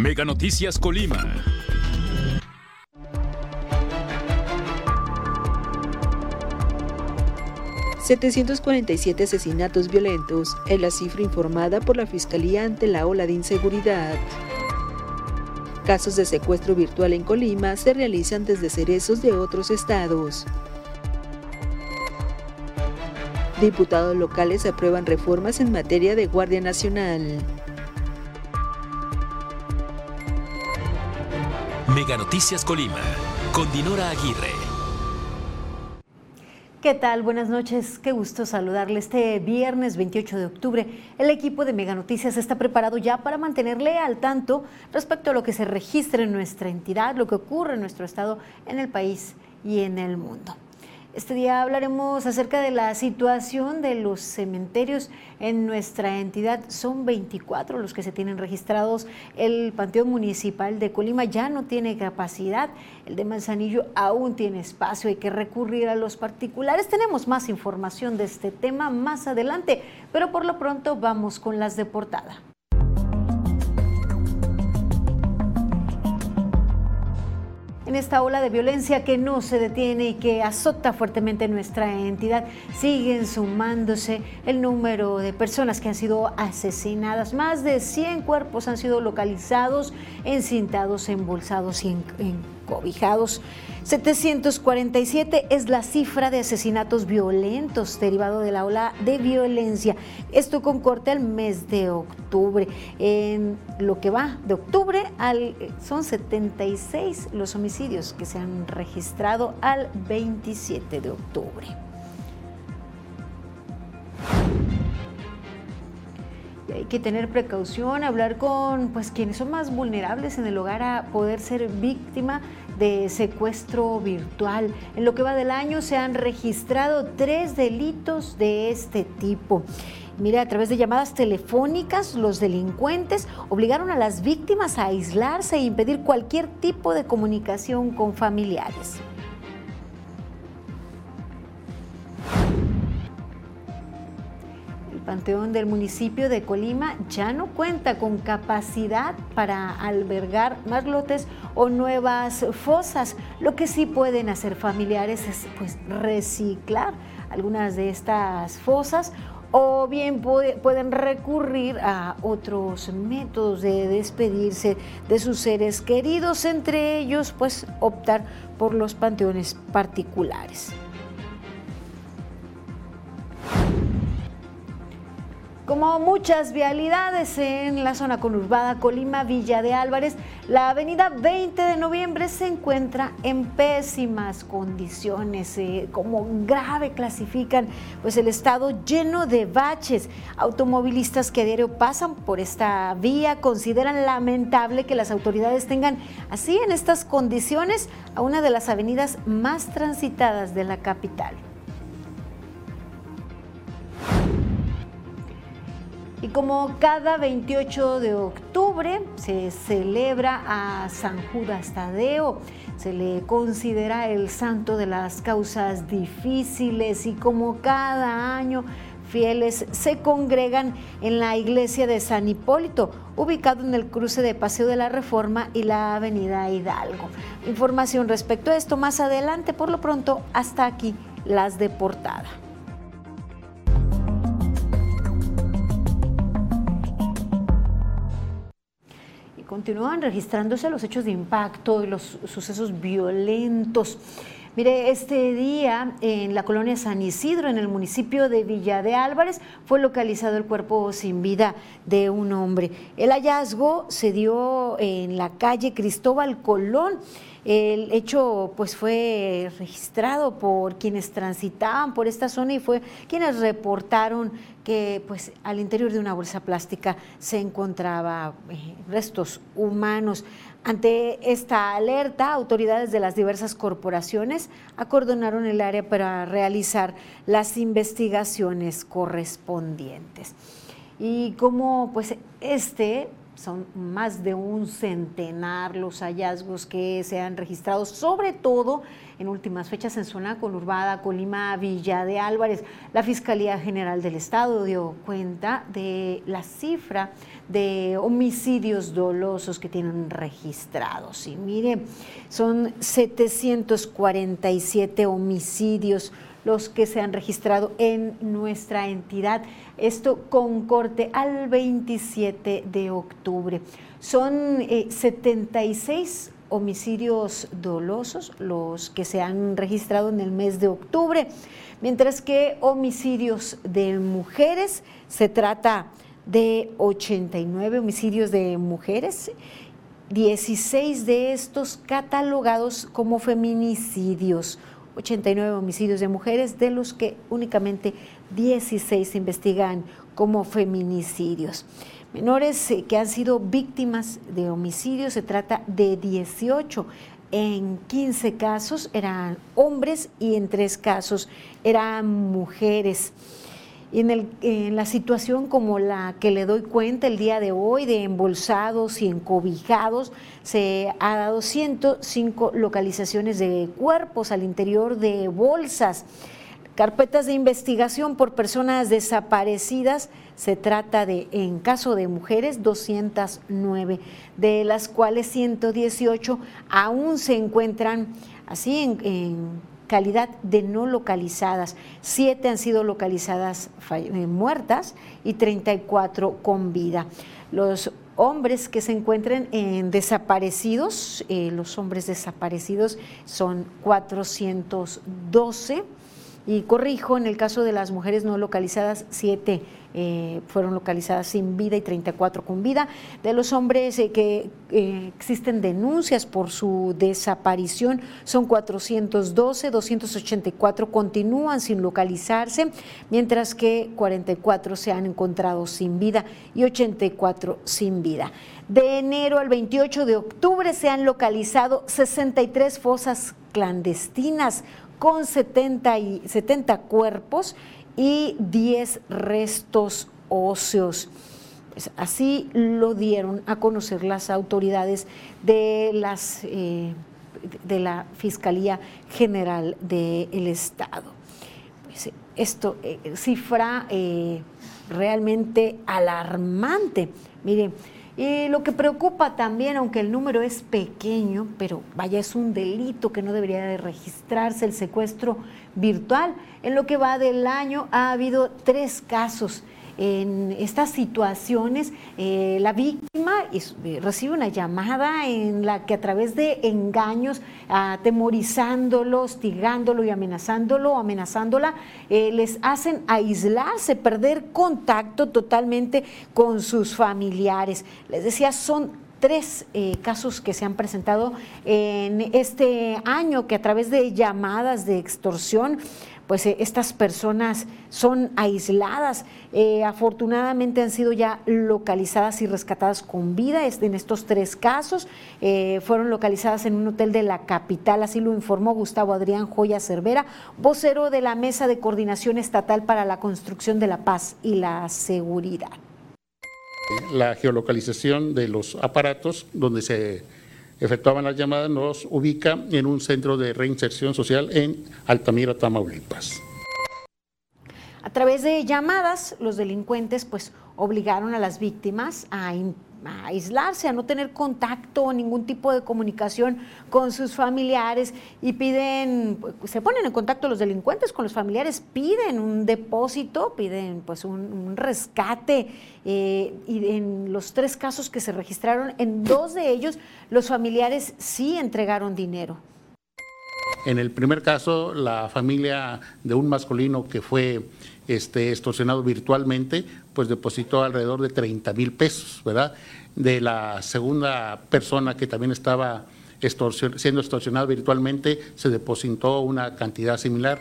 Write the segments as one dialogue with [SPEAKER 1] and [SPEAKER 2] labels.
[SPEAKER 1] Mega Noticias Colima.
[SPEAKER 2] ...747 asesinatos violentos... ...es la cifra informada por la Fiscalía ante la ola de inseguridad. Casos de secuestro virtual en Colima se realizan desde cerezos de otros estados. Diputados locales aprueban reformas en materia de Guardia Nacional.
[SPEAKER 1] Mega Noticias Colima, con Dinora Aguirre.
[SPEAKER 3] ¿Qué tal? Buenas noches. Qué gusto saludarle. Este viernes 28 de octubre, el equipo de Mega Noticias está preparado ya para mantenerle al tanto respecto a lo que se registra en nuestra entidad, lo que ocurre en nuestro estado, en el país y en el mundo. Este día hablaremos acerca de la situación de los cementerios en nuestra entidad. Son 24 los que se tienen registrados. El Panteón Municipal de Colima ya no tiene capacidad. El de Manzanillo aún tiene espacio. Hay que recurrir a los particulares. Tenemos más información de este tema más adelante, pero por lo pronto vamos con las de portada. En esta ola de violencia que no se detiene y que azota fuertemente nuestra entidad, siguen sumándose el número de personas que han sido asesinadas. Más de 100 cuerpos han sido localizados, encintados, embolsados y en cobijados. 747 es la cifra de asesinatos violentos derivado de la ola de violencia. Esto con corte al mes de octubre. En lo que va de octubre al, son 76 los homicidios que se han registrado al 27 de octubre. hay que tener precaución, hablar con pues quienes son más vulnerables en el hogar a poder ser víctima de secuestro virtual. En lo que va del año se han registrado tres delitos de este tipo. Mira, a través de llamadas telefónicas, los delincuentes obligaron a las víctimas a aislarse e impedir cualquier tipo de comunicación con familiares. Panteón del municipio de Colima ya no cuenta con capacidad para albergar más lotes o nuevas fosas. Lo que sí pueden hacer familiares es pues, reciclar algunas de estas fosas o bien pueden recurrir a otros métodos de despedirse de sus seres queridos, entre ellos pues optar por los panteones particulares. Como muchas vialidades en la zona conurbada Colima, Villa de Álvarez, la avenida 20 de noviembre se encuentra en pésimas condiciones, eh, como grave clasifican pues el estado lleno de baches. Automovilistas que a diario pasan por esta vía consideran lamentable que las autoridades tengan así en estas condiciones a una de las avenidas más transitadas de la capital. Y como cada 28 de octubre se celebra a San Judas Tadeo, se le considera el santo de las causas difíciles y como cada año fieles se congregan en la iglesia de San Hipólito, ubicado en el cruce de Paseo de la Reforma y la Avenida Hidalgo. Información respecto a esto más adelante, por lo pronto, hasta aquí las de portada. Continúan registrándose los hechos de impacto y los sucesos violentos. Mire, este día en la colonia San Isidro, en el municipio de Villa de Álvarez, fue localizado el cuerpo sin vida de un hombre. El hallazgo se dio en la calle Cristóbal Colón. El hecho pues fue registrado por quienes transitaban por esta zona y fue quienes reportaron que pues al interior de una bolsa plástica se encontraba eh, restos humanos. Ante esta alerta, autoridades de las diversas corporaciones acordonaron el área para realizar las investigaciones correspondientes. Y como pues este son más de un centenar los hallazgos que se han registrado, sobre todo en últimas fechas en zona conurbada, Colima, Villa de Álvarez. La Fiscalía General del Estado dio cuenta de la cifra de homicidios dolosos que tienen registrados. Y mire, son 747 homicidios los que se han registrado en nuestra entidad. Esto con corte al 27 de octubre. Son 76 eh, homicidios dolosos los que se han registrado en el mes de octubre, mientras que homicidios de mujeres se trata de 89 homicidios de mujeres, 16 de estos catalogados como feminicidios. 89 homicidios de mujeres, de los que únicamente 16 se investigan como feminicidios. Menores eh, que han sido víctimas de homicidios, se trata de 18. En 15 casos eran hombres y en 3 casos eran mujeres. Y en, el, en, la situación como la que le doy cuenta el día de hoy de embolsados y encobijados, se ha dado 105 localizaciones de cuerpos al interior de bolsas. Carpetas de investigación por personas desaparecidas, se trata de, en caso de mujeres, 209, de las cuales 118 aún se encuentran así en, en calidad de no localizadas. Siete han sido localizadas eh, muertas y 34 con vida. Los hombres que se encuentren en desaparecidos, eh, los hombres desaparecidos son 412 y corrijo, en el caso de las mujeres no localizadas, siete eh, fueron localizadas sin vida y 34 con vida. De los hombres eh, que eh, existen denuncias por su desaparición son 412, 284 continúan sin localizarse, mientras que 44 se han encontrado sin vida y 84 sin vida. De enero al 28 de octubre se han localizado 63 fosas clandestinas con 70, y, 70 cuerpos y 10 restos óseos. Pues así lo dieron a conocer las autoridades de, las, eh, de la Fiscalía General del Estado. Pues esto, eh, cifra eh, realmente alarmante. Miren, y lo que preocupa también, aunque el número es pequeño, pero vaya, es un delito que no debería de registrarse, el secuestro virtual. En lo que va del año ha habido tres casos en estas situaciones, eh, la víctima eh, recibe una llamada en la que a través de engaños, atemorizándolo, hostigándolo y amenazándolo, amenazándola, eh, les hacen aislarse, perder contacto totalmente con sus familiares. Les decía, son tres casos que se han presentado en este año que a través de llamadas de extorsión pues eh, estas personas son aisladas. Eh, afortunadamente han sido ya localizadas y rescatadas con vida en estos tres casos. Eh, fueron localizadas en un hotel de la capital, así lo informó Gustavo Adrián Joya Cervera, vocero de la Mesa de Coordinación Estatal para la Construcción de la Paz y la Seguridad.
[SPEAKER 4] La geolocalización de los aparatos donde se efectuaban las llamadas, nos ubica en un centro de reinserción social en Altamira, Tamaulipas.
[SPEAKER 3] A través de llamadas, los delincuentes pues obligaron a las víctimas a a aislarse, a no tener contacto, ningún tipo de comunicación con sus familiares y piden, se ponen en contacto los delincuentes con los familiares, piden un depósito, piden pues un, rescate eh, y en los tres casos que se registraron, en dos de ellos los familiares sí entregaron dinero.
[SPEAKER 4] En el primer caso, la familia de un masculino que fue este, extorsionado virtualmente, pues depositó alrededor de 30 mil pesos, ¿verdad? De la segunda persona que también estaba siendo extorsionada virtualmente, se depositó una cantidad similar.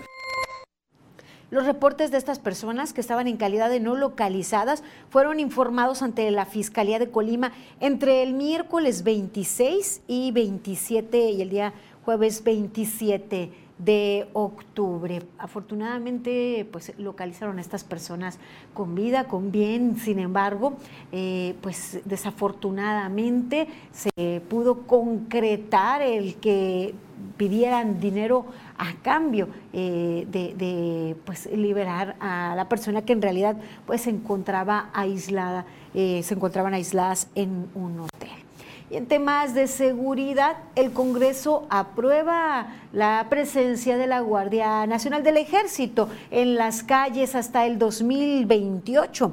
[SPEAKER 3] Los reportes de estas personas que estaban en calidad de no localizadas fueron informados ante la Fiscalía de Colima entre el miércoles 26 y 27 y el día jueves 27 de octubre. Afortunadamente, pues localizaron a estas personas con vida, con bien, sin embargo, eh, pues desafortunadamente se pudo concretar el que pidieran dinero a cambio eh, de, pues, liberar a la persona que en realidad pues se encontraba aislada, eh, se encontraban aisladas en un hotel. Y en temas de seguridad, el Congreso aprueba la presencia de la Guardia Nacional del Ejército en las calles hasta el 2028.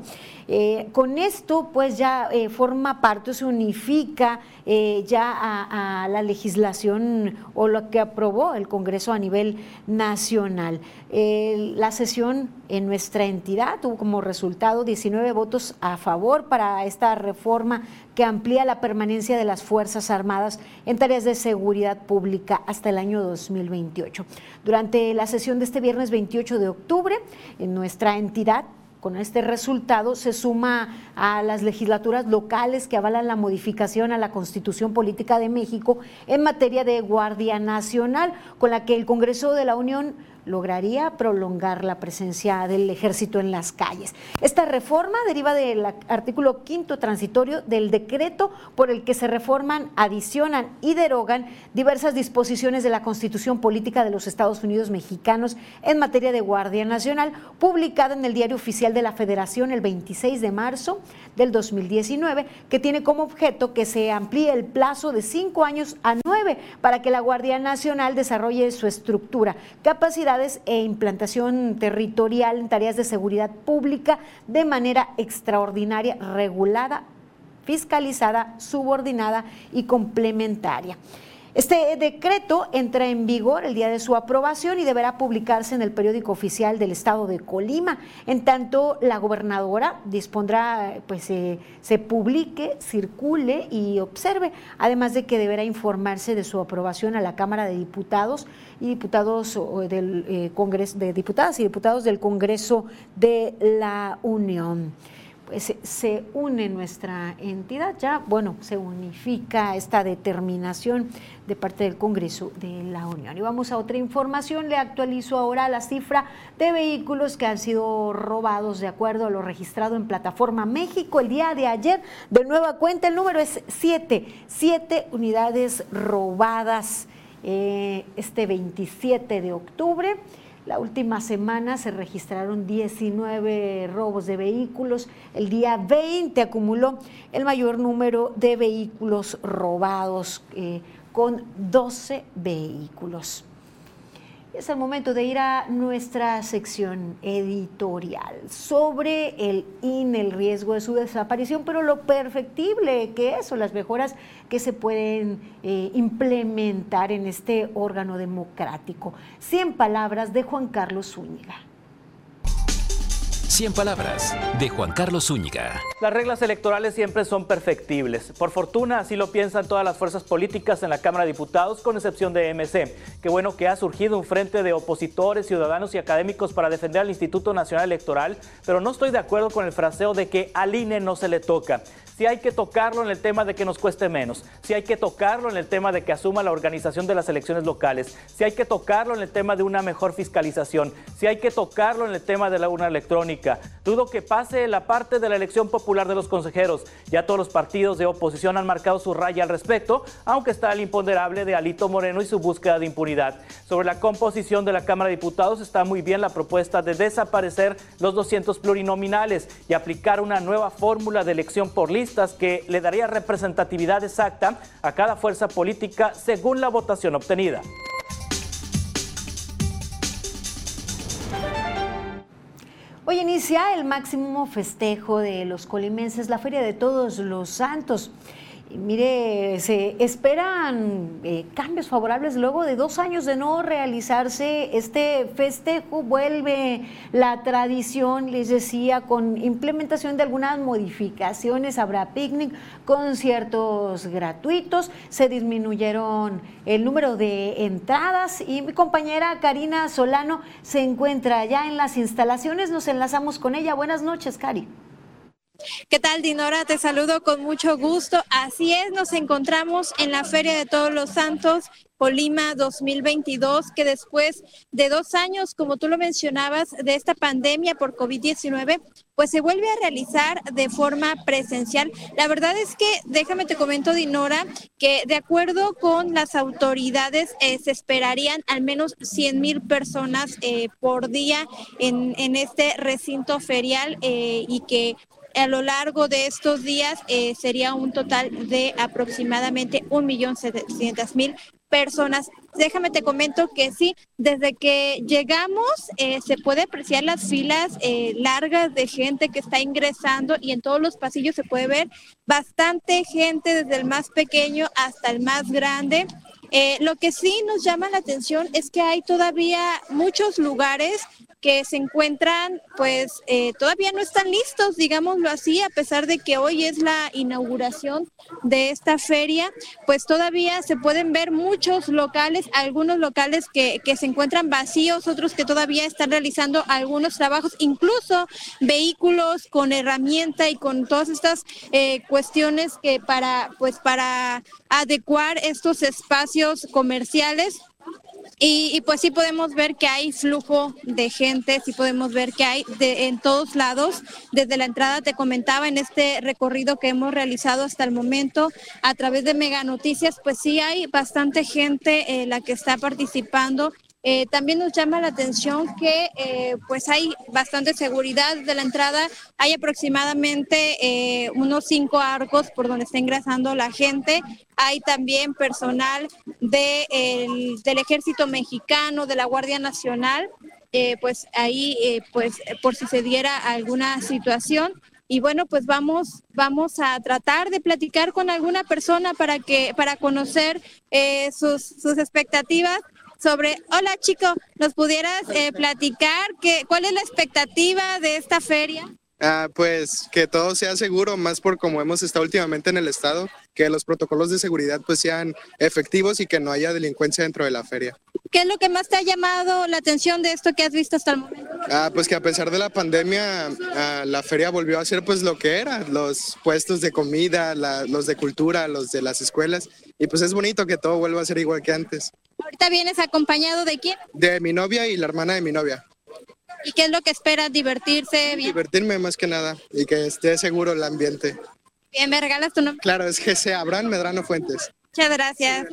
[SPEAKER 3] Eh, con esto, pues ya eh, forma parte, se unifica eh, ya a, la legislación o lo que aprobó el Congreso a nivel nacional. La sesión en nuestra entidad tuvo como resultado 19 votos a favor para esta reforma que amplía la permanencia de las Fuerzas Armadas en tareas de seguridad pública hasta el año 2028. Durante la sesión de este viernes 28 de octubre, en nuestra entidad con este resultado se suma a las legislaturas locales que avalan la modificación a la Constitución Política de México en materia de Guardia Nacional, con la que el Congreso de la Unión lograría prolongar la presencia del ejército en las calles. Esta reforma deriva del artículo quinto transitorio del decreto por el que se reforman, adicionan y derogan diversas disposiciones de la Constitución Política de los Estados Unidos Mexicanos en materia de Guardia Nacional, publicada en el Diario Oficial de la Federación el 26 de marzo del 2019, que tiene como objeto que se amplíe el plazo de cinco años a nueve para que la Guardia Nacional desarrolle su estructura, capacidad e implantación territorial en tareas de seguridad pública de manera extraordinaria, regulada, fiscalizada, subordinada y complementaria. Este decreto entra en vigor el día de su aprobación y deberá publicarse en el periódico oficial del estado de Colima. En tanto, la gobernadora dispondrá, pues, se publique, circule y observe, además de que deberá informarse de su aprobación a la Cámara de Diputados y diputados del eh, Congreso, de diputadas y diputados del Congreso de la Unión pues se une nuestra entidad, ya, bueno, se unifica esta determinación de parte del Congreso de la Unión. Y vamos a otra información, le actualizo ahora la cifra de vehículos que han sido robados de acuerdo a lo registrado en Plataforma México el día de ayer. De nueva cuenta, el número es siete, siete unidades robadas eh, este 27 de octubre. La última semana se registraron 19 robos de vehículos. El día 20 acumuló el mayor número de vehículos robados, eh, con 12 vehículos. Es el momento de ir a nuestra sección editorial sobre el INE, el riesgo de su desaparición, pero lo perfectible que es o las mejoras que se pueden eh, implementar en este órgano democrático. 100 palabras de Juan Carlos Zúñiga.
[SPEAKER 1] 100 palabras de Juan Carlos Zúñiga.
[SPEAKER 5] Las reglas electorales siempre son perfectibles. Por fortuna, así lo piensan todas las fuerzas políticas en la Cámara de Diputados, con excepción de MC. Qué bueno que ha surgido un frente de opositores, ciudadanos y académicos para defender al Instituto Nacional Electoral, pero no estoy de acuerdo con el fraseo de que al INE no se le toca si hay que tocarlo en el tema de que nos cueste menos, si hay que tocarlo en el tema de que asuma la organización de las elecciones locales, si hay que tocarlo en el tema de una mejor fiscalización, si hay que tocarlo en el tema de la urna electrónica. Dudo que pase la parte de la elección popular de los consejeros. Ya todos los partidos de oposición han marcado su raya al respecto, aunque está el imponderable de Alito Moreno y su búsqueda de impunidad. Sobre la composición de la Cámara de Diputados está muy bien la propuesta de desaparecer los 200 plurinominales y aplicar una nueva fórmula de elección por lista que le daría representatividad exacta a cada fuerza política según la votación obtenida.
[SPEAKER 3] Hoy inicia el máximo festejo de los colimenses, la Feria de Todos los Santos. Mire, se esperan eh, cambios favorables luego de dos años de no realizarse este festejo. Vuelve la tradición, les decía, con implementación de algunas modificaciones. Habrá picnic, conciertos gratuitos, se disminuyeron el número de entradas y mi compañera Karina Solano se encuentra ya en las instalaciones. Nos enlazamos con ella. Buenas noches, Cari.
[SPEAKER 6] ¿Qué tal, Dinora? Te saludo con mucho gusto. Así es, nos encontramos en la Feria de Todos los Santos Colima 2022, que después de dos años, como tú lo mencionabas, de esta pandemia por COVID-19, pues se vuelve a realizar de forma presencial. La verdad es que, déjame te comento, Dinora, que de acuerdo con las autoridades eh, se esperarían al menos 100 mil personas eh, por día en, este recinto ferial eh, y que a lo largo de estos días eh, sería un total de aproximadamente 1.700.000 personas. Déjame te comento que sí, desde que llegamos eh, se puede apreciar las filas eh, largas de gente que está ingresando y en todos los pasillos se puede ver bastante gente desde el más pequeño hasta el más grande. Lo que sí nos llama la atención es que hay todavía muchos lugares que se encuentran, pues eh, todavía no están listos, digámoslo así, a pesar de que hoy es la inauguración de esta feria, pues todavía se pueden ver muchos locales, algunos locales que, que se encuentran vacíos, otros que todavía están realizando algunos trabajos, incluso vehículos con herramienta y con todas estas eh, cuestiones que para, pues para adecuar estos espacios comerciales y, pues sí podemos ver que hay flujo de gente, sí podemos ver que hay de, en todos lados. Desde la entrada te comentaba en este recorrido que hemos realizado hasta el momento a través de Mega Noticias, pues sí hay bastante gente eh, la que está participando eh, también nos llama la atención que eh, pues hay bastante seguridad de la entrada. Hay aproximadamente eh, unos cinco arcos por donde está ingresando la gente. Hay también personal de, del ejército mexicano, de la Guardia Nacional, pues ahí pues por si se diera alguna situación. Y bueno, pues vamos, vamos a tratar de platicar con alguna persona para que, para conocer sus, sus expectativas sobre, hola chico, ¿nos pudieras eh, platicar que, cuál es la expectativa de esta feria?
[SPEAKER 7] Ah, pues que todo sea seguro, más por como hemos estado últimamente en el estado, que los protocolos de seguridad pues sean efectivos y que no haya delincuencia dentro de la feria.
[SPEAKER 6] ¿Qué es lo que más te ha llamado la atención de esto que has visto hasta el momento?
[SPEAKER 7] Ah, pues que a pesar de la pandemia, ah, la feria volvió a ser pues lo que era, los puestos de comida, los de cultura, los de las escuelas, y pues es bonito que todo vuelva a ser igual que antes.
[SPEAKER 6] ¿Ahorita vienes acompañado de quién?
[SPEAKER 7] De mi novia y la hermana de mi novia.
[SPEAKER 6] ¿Y qué es lo que esperas? ¿Divertirse?
[SPEAKER 7] Bien? Divertirme más que nada y que esté seguro el ambiente.
[SPEAKER 6] Bien, ¿me regalas tu nombre?
[SPEAKER 7] Claro, es GC Abraham Medrano Fuentes.
[SPEAKER 6] Muchas gracias.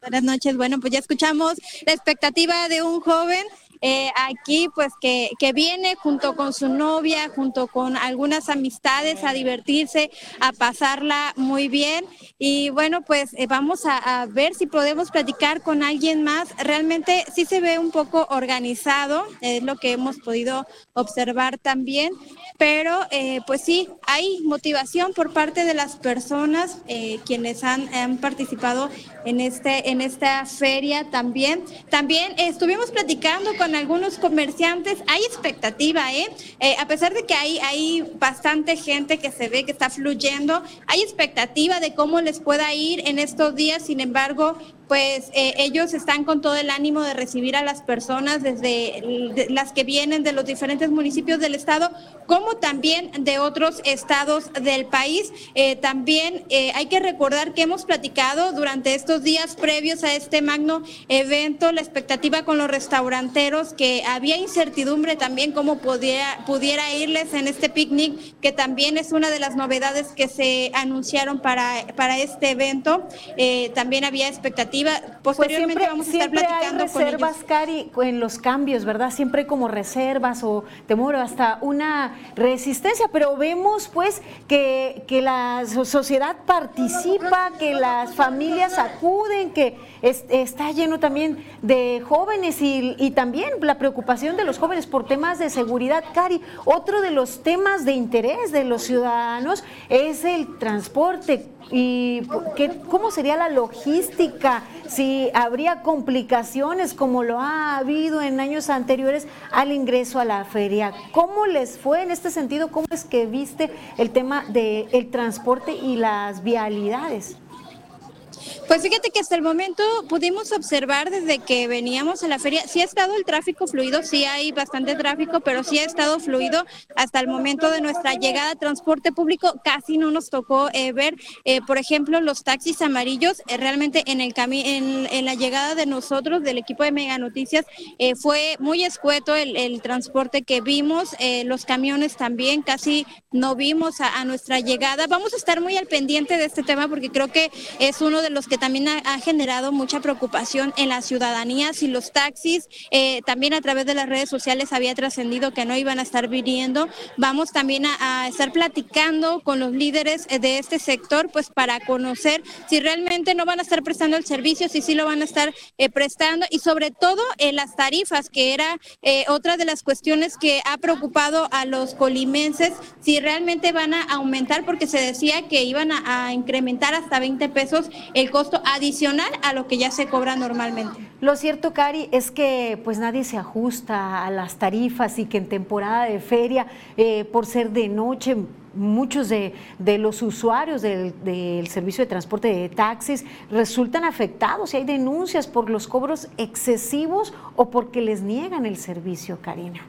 [SPEAKER 6] Buenas noches. Bueno, pues ya escuchamos la expectativa de un joven eh, aquí pues que, que, viene junto con su novia, junto con algunas amistades a divertirse, a pasarla muy bien. Y bueno, pues eh, vamos a, ver si podemos platicar con alguien más. Realmente sí se ve un poco organizado, es lo que hemos podido observar también, pero eh, pues sí, hay motivación por parte de las personas quienes han, han participado en, este, en esta feria también. También estuvimos platicando con algunos comerciantes, hay expectativa, ¿eh? ¿eh? A pesar de que hay, hay bastante gente que se ve que está fluyendo, hay expectativa de cómo les pueda ir en estos días, sin embargo, pues eh, ellos están con todo el ánimo de recibir a las personas desde las que vienen de los diferentes municipios del estado, como también de otros estados del país. Eh, también eh, hay que recordar que hemos platicado durante estos días previos a este magno evento la expectativa con los restauranteros, que había incertidumbre también cómo pudiera, pudiera irles en este picnic, que también es una de las novedades que se anunciaron para, para este evento. también había expectativa
[SPEAKER 3] pues Posteriormente vamos a estar platicando hay reservas, Cari, en los cambios, ¿verdad? Siempre hay como reservas o temor hasta una resistencia, pero vemos pues que, que la sociedad participa, que las familias acuden, que está lleno también de jóvenes y, y también la preocupación de los jóvenes por temas de seguridad. Cari, otro de los temas de interés de los ciudadanos es el transporte ¿Y qué, cómo sería la logística? Si habría complicaciones como lo ha habido en años anteriores al ingreso a la feria. ¿Cómo les fue en este sentido? ¿Cómo es que viste el tema del transporte y las vialidades?
[SPEAKER 6] Pues fíjate que hasta el momento pudimos observar desde que veníamos a la feria, sí ha estado el tráfico fluido, sí hay bastante tráfico, pero sí ha estado fluido hasta el momento de nuestra llegada transporte público. Casi no nos tocó eh, ver, eh, por ejemplo, los taxis amarillos. Eh, realmente en el en, en, la llegada de nosotros, del equipo de Mega Noticias, fue muy escueto el, transporte que vimos. los camiones también casi no vimos a, a nuestra llegada. Vamos a estar muy al pendiente de este tema porque creo que es uno de los que también ha, generado mucha preocupación en la ciudadanía. Si los taxis eh, también a través de las redes sociales había trascendido que no iban a estar viniendo, vamos también a, estar platicando con los líderes de este sector, pues para conocer si realmente no van a estar prestando el servicio, si sí lo van a estar eh, prestando y sobre todo en las tarifas, que era eh, otra de las cuestiones que ha preocupado a los colimenses, si realmente van a aumentar, porque se decía que iban a, a incrementar hasta 20 pesos el costo adicional a lo que ya se cobra normalmente.
[SPEAKER 3] Lo cierto, Cari, es que pues nadie se ajusta a las tarifas y que en temporada de feria, eh, por ser de noche, muchos de, los usuarios del, del, servicio de transporte de taxis resultan afectados y hay denuncias por los cobros excesivos o porque les niegan el servicio, Karina.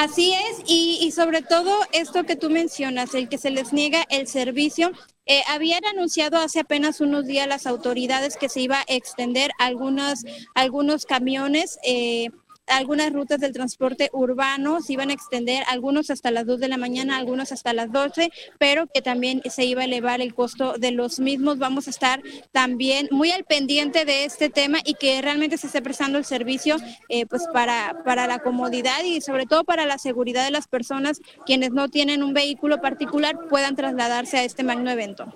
[SPEAKER 6] Así es, y, sobre todo esto que tú mencionas, el que se les niega el servicio, eh, habían anunciado hace apenas unos días las autoridades que se iba a extender algunos, algunos camiones. Eh, algunas rutas del transporte urbano se iban a extender, algunos hasta las 2 de la mañana, algunos hasta las 12, pero que también se iba a elevar el costo de los mismos. Vamos a estar también muy al pendiente de este tema y que realmente se esté prestando el servicio eh, pues para, para la comodidad y sobre todo para la seguridad de las personas quienes no tienen un vehículo particular puedan trasladarse a este magno evento.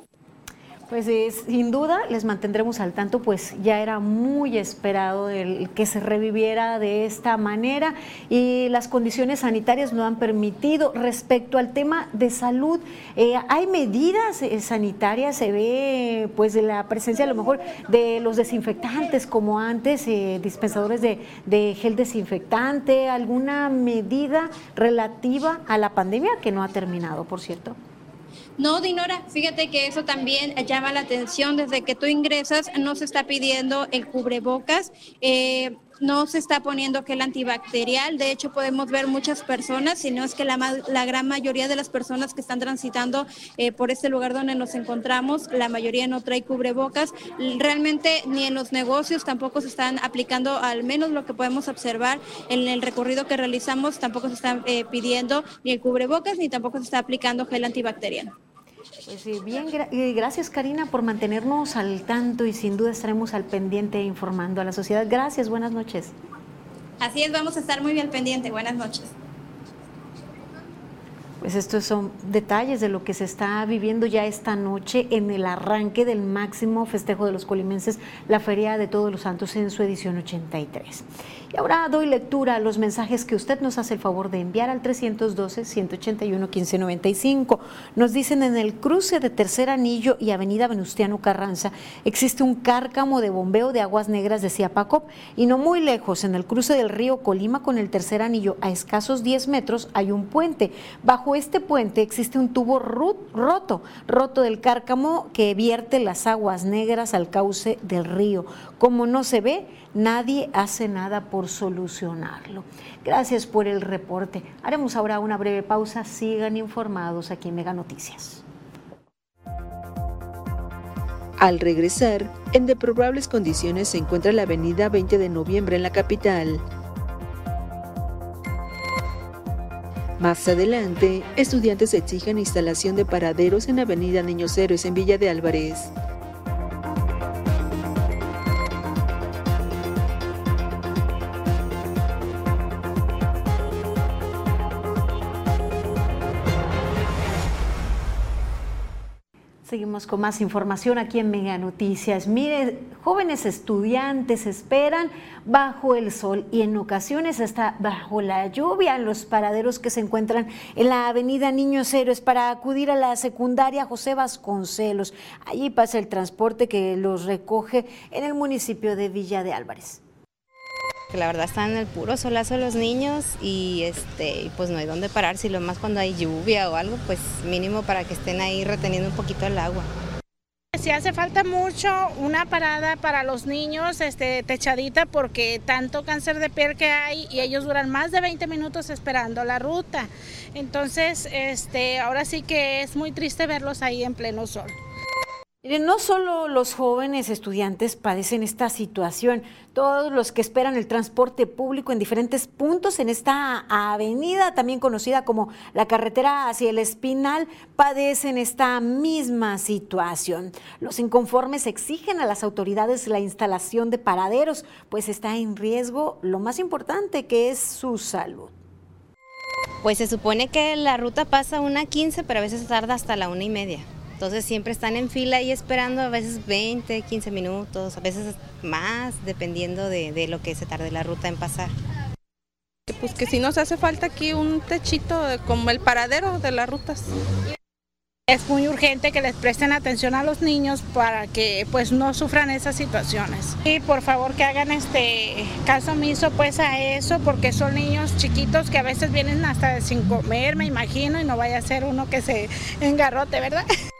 [SPEAKER 3] Pues sin duda les mantendremos al tanto, pues ya era muy esperado el que se reviviera de esta manera y las condiciones sanitarias no han permitido. Respecto al tema de salud, eh, hay medidas eh, sanitarias, se ve pues la presencia a lo mejor de los desinfectantes como antes, eh, dispensadores de, de gel desinfectante, alguna medida relativa a la pandemia que no ha terminado, por cierto.
[SPEAKER 6] No, Dinora, fíjate que eso también llama la atención. Desde que tú ingresas no se está pidiendo el cubrebocas. Eh, no se está poniendo gel antibacterial. De hecho, podemos ver muchas personas, si no es que la, gran mayoría de las personas que están transitando eh, por este lugar donde nos encontramos, la mayoría no trae cubrebocas. Realmente ni en los negocios tampoco se están aplicando, al menos lo que podemos observar en el recorrido que realizamos, tampoco se están eh, pidiendo ni el cubrebocas ni tampoco se está aplicando gel antibacterial.
[SPEAKER 3] Pues bien, gracias Karina por mantenernos al tanto y sin duda estaremos al pendiente informando a la sociedad. Gracias, buenas noches.
[SPEAKER 6] Así es, vamos a estar muy bien pendiente. Buenas noches.
[SPEAKER 3] Pues estos son detalles de lo que se está viviendo ya esta noche en el arranque del máximo festejo de los colimenses, la Feria de Todos los Santos en su edición 83. Y ahora doy lectura a los mensajes que usted nos hace el favor de enviar al 312-181-1595. Nos dicen en el cruce de Tercer Anillo y Avenida Venustiano Carranza existe un cárcamo de bombeo de aguas negras de Ciapacop y no muy lejos, en el cruce del río Colima con el Tercer Anillo, a escasos 10 metros, hay un puente. Bajo este puente existe un tubo roto, roto del cárcamo que vierte las aguas negras al cauce del río. Como no se ve, nadie hace nada por solucionarlo. Gracias por el reporte. Haremos ahora una breve pausa. Sigan informados aquí en Mega Noticias.
[SPEAKER 2] Al regresar, en deplorables condiciones se encuentra la avenida 20 de noviembre en la capital. Más adelante, estudiantes exigen instalación de paraderos en Avenida Niños Héroes en Villa de Álvarez.
[SPEAKER 3] Seguimos con más información aquí en Mega Noticias. Mire, jóvenes estudiantes esperan bajo el sol y en ocasiones hasta bajo la lluvia en los paraderos que se encuentran en la avenida Niños Héroes para acudir a la secundaria José Vasconcelos. Allí pasa el transporte que los recoge en el municipio de Villa de Álvarez
[SPEAKER 8] que la verdad están en el puro solazo los niños y este pues no hay dónde parar, si lo más cuando hay lluvia o algo, pues mínimo para que estén ahí reteniendo un poquito el agua.
[SPEAKER 9] Si hace falta mucho una parada para los niños, este, techadita, porque tanto cáncer de piel que hay y ellos duran más de 20 minutos esperando la ruta. Entonces, este, ahora sí que es muy triste verlos ahí en pleno sol.
[SPEAKER 3] Miren, no solo los jóvenes estudiantes padecen esta situación, todos los que esperan el transporte público en diferentes puntos en esta avenida, también conocida como la carretera hacia el Espinal, padecen esta misma situación. Los inconformes exigen a las autoridades la instalación de paraderos, pues está en riesgo lo más importante que es su salud.
[SPEAKER 8] Pues se supone que la ruta pasa una 15, pero a veces tarda hasta la una y media. Entonces siempre están en fila y esperando a veces 20, 15 minutos, a veces más, dependiendo de, lo que se tarde la ruta en pasar.
[SPEAKER 10] Pues que si nos hace falta aquí un techito como el paradero de las rutas.
[SPEAKER 9] Es muy urgente que les presten atención a los niños para que pues no sufran esas situaciones. Y por favor que hagan este caso omiso pues a eso porque son niños chiquitos que a veces vienen hasta sin comer, me imagino, y no vaya a ser uno que se engarrote, ¿verdad?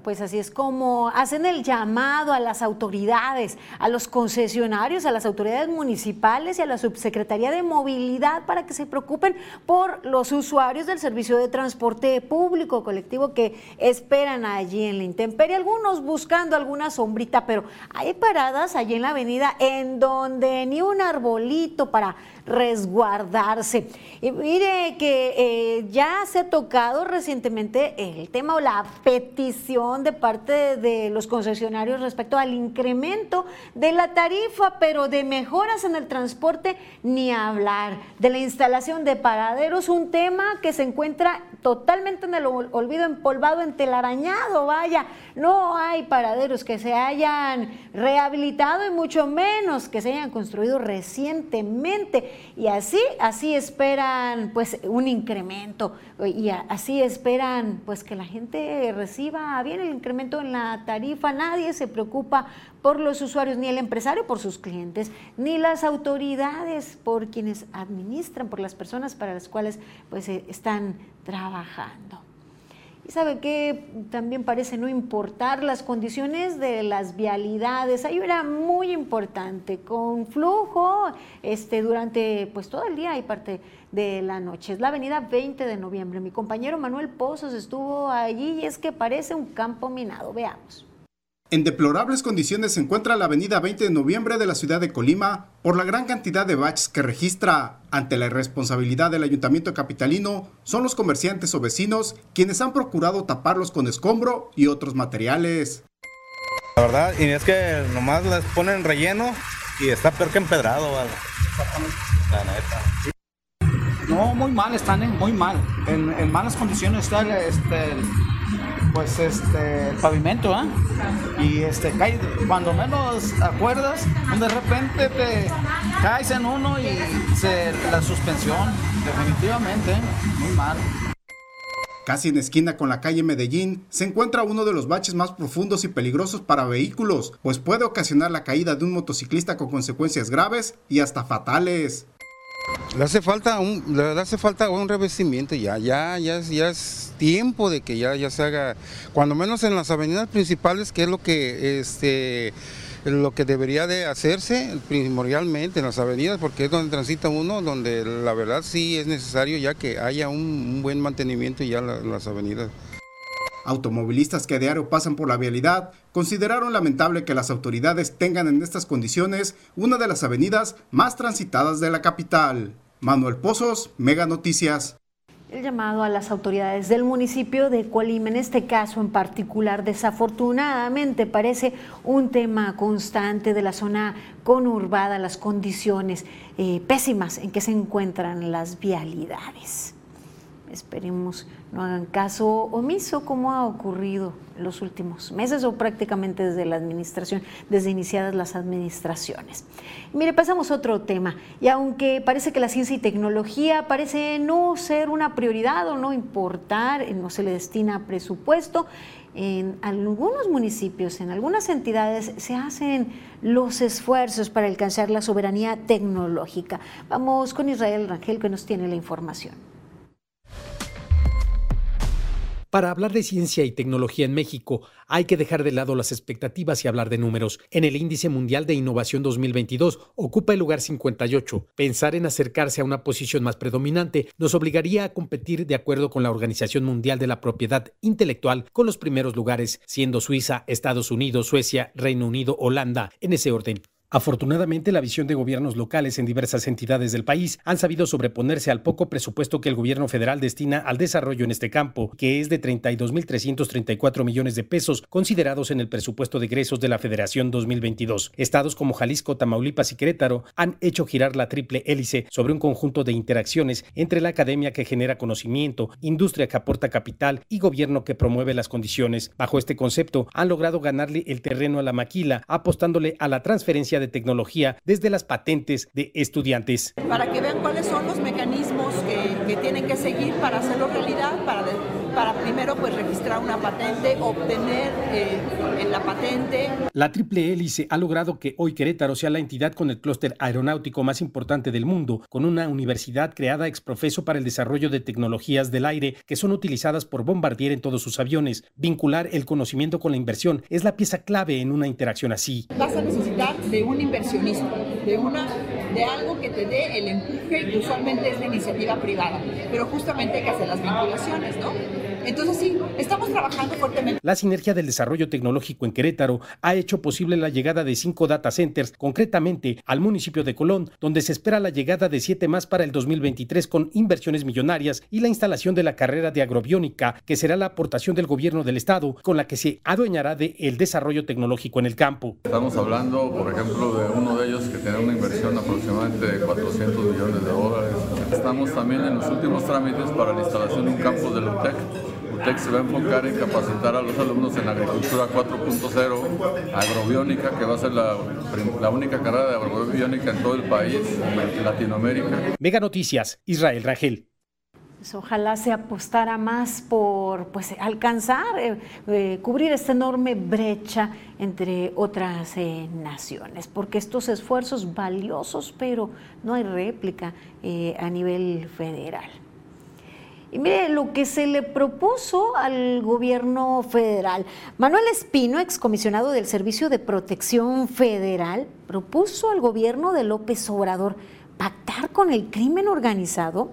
[SPEAKER 3] pues así es como hacen el llamado a las autoridades, a los concesionarios, a las autoridades municipales y a la Subsecretaría de Movilidad para que se preocupen por los usuarios del servicio de transporte público colectivo que esperan allí en la intemperie, algunos buscando alguna sombrita, pero hay paradas allí en la avenida en donde ni un arbolito para resguardarse. Y mire que eh, ya se ha tocado recientemente el tema o la petición de parte de los concesionarios respecto al incremento de la tarifa, pero de mejoras en el transporte ni hablar. De la instalación de paraderos, un tema que se encuentra totalmente en el olvido, empolvado, entelarañado, vaya. No hay paraderos que se hayan rehabilitado y mucho menos que se hayan construido recientemente y así, así esperan pues un incremento y así esperan pues que la gente reciba bien el incremento en la tarifa. Nadie se preocupa por los usuarios, ni el empresario por sus clientes, ni las autoridades por quienes administran, por las personas para las cuales pues eh, están trabajando. Y sabe que también parece no importar las condiciones de las vialidades. Hay una muy importante con flujo este, durante pues todo el día y parte de la noche. Es la avenida 20 de noviembre. Mi compañero Manuel Pozos estuvo allí y es que parece un campo minado. Veamos.
[SPEAKER 11] En deplorables condiciones se encuentra la avenida 20 de noviembre de la ciudad de Colima por la gran cantidad de baches que registra. Ante la irresponsabilidad del ayuntamiento capitalino, son los comerciantes o vecinos quienes han procurado taparlos con escombro y otros materiales.
[SPEAKER 12] La verdad, y es que nomás les ponen relleno y está peor que empedrado, ¿vale? La
[SPEAKER 13] neta. No, muy mal, están en, muy mal. En, malas condiciones está este, pues este pavimento, ¿ah? Y este cae, cuando menos acuerdas, de repente te caes en uno y se, la suspensión, definitivamente, muy mal.
[SPEAKER 11] Casi en esquina con la calle Medellín se encuentra uno de los baches más profundos y peligrosos para vehículos, pues puede ocasionar la caída de un motociclista con consecuencias graves y hasta fatales.
[SPEAKER 14] Le hace falta un, le hace falta un revestimiento ya, ya, ya, ya es tiempo de que ya, ya se haga, cuando menos en las avenidas principales, que es lo que este lo que debería de hacerse primordialmente en las avenidas, porque es donde transita uno, donde la verdad sí es necesario ya que haya un, buen mantenimiento ya las avenidas.
[SPEAKER 11] Automovilistas que a diario pasan por la vialidad consideraron lamentable que las autoridades tengan en estas condiciones una de las avenidas más transitadas de la capital. Manuel Pozos, Mega Noticias.
[SPEAKER 3] El llamado a las autoridades del municipio de Colima, en este caso en particular, desafortunadamente parece un tema constante de la zona conurbada, las condiciones eh, pésimas en que se encuentran las vialidades. Esperemos no hagan caso omiso como ha ocurrido en los últimos meses o prácticamente desde la administración, desde iniciadas las administraciones. Mire, pasamos a otro tema. Y aunque parece que la ciencia y tecnología parece no ser una prioridad o no importar, no se le destina presupuesto, en algunos municipios, en algunas entidades, se hacen los esfuerzos para alcanzar la soberanía tecnológica. Vamos con Israel Rangel que nos tiene la información.
[SPEAKER 15] Para hablar de ciencia y tecnología en México, hay que dejar de lado las expectativas y hablar de números. En el Índice Mundial de Innovación 2022 ocupa el lugar 58. Pensar en acercarse a una posición más predominante nos obligaría a competir de acuerdo con la Organización Mundial de la Propiedad Intelectual con los primeros lugares, siendo Suiza, Estados Unidos, Suecia, Reino Unido, Holanda, en ese orden. Afortunadamente, la visión de gobiernos locales en diversas entidades del país han sabido sobreponerse al poco presupuesto que el gobierno federal destina al desarrollo en este campo, que es de 32.334 millones de pesos, considerados en el presupuesto de egresos de la Federación 2022. Estados como Jalisco, Tamaulipas y Querétaro han hecho girar la triple hélice sobre un conjunto de interacciones entre la academia que genera conocimiento, industria que aporta capital y gobierno que promueve las condiciones. Bajo este concepto, han logrado ganarle el terreno a la maquila, apostándole a la transferencia de tecnología desde las patentes de estudiantes.
[SPEAKER 16] Para que vean cuáles son los mecanismos que, que tienen que seguir para hacerlo realidad, para para primero pues registrar una patente, obtener eh, en la patente.
[SPEAKER 15] La triple hélice ha logrado que hoy Querétaro sea la entidad con el clúster aeronáutico más importante del mundo, con una universidad creada ex profeso para el desarrollo de tecnologías del aire que son utilizadas por Bombardier en todos sus aviones. Vincular el conocimiento con la inversión es la pieza clave en una interacción así.
[SPEAKER 16] Vas a necesitar de un inversionista, de una de algo que te dé el empuje que usualmente es la iniciativa privada, pero justamente hay que hacer las vinculaciones, ¿no? Entonces sí, estamos trabajando fuertemente.
[SPEAKER 15] La sinergia del desarrollo tecnológico en Querétaro ha hecho posible la llegada de cinco data centers, concretamente al municipio de Colón, donde se espera la llegada de siete más para el 2023 con inversiones millonarias y la instalación de la carrera de agrobiónica, que será la aportación del gobierno del estado con la que se adueñará del el desarrollo tecnológico en el campo.
[SPEAKER 17] Estamos hablando, por ejemplo, de uno de ellos que tiene una inversión aproximadamente de 400 millones de dólares. Estamos también en los últimos trámites para la instalación de un campo de UTEC Se va a enfocar en capacitar a los alumnos en agricultura 4.0, agrobiónica, que va a ser la, la, única carrera de agrobiónica en todo el país, en Latinoamérica.
[SPEAKER 15] Mega Noticias, Israel Rangel.
[SPEAKER 3] Pues ojalá se apostara más por pues, alcanzar, eh, eh, cubrir esta enorme brecha entre otras eh, naciones, porque estos esfuerzos valiosos, pero no hay réplica eh, a nivel federal. Y mire lo que se le propuso al gobierno federal. Manuel Espino, excomisionado del Servicio de Protección Federal, propuso al gobierno de López Obrador pactar con el crimen organizado.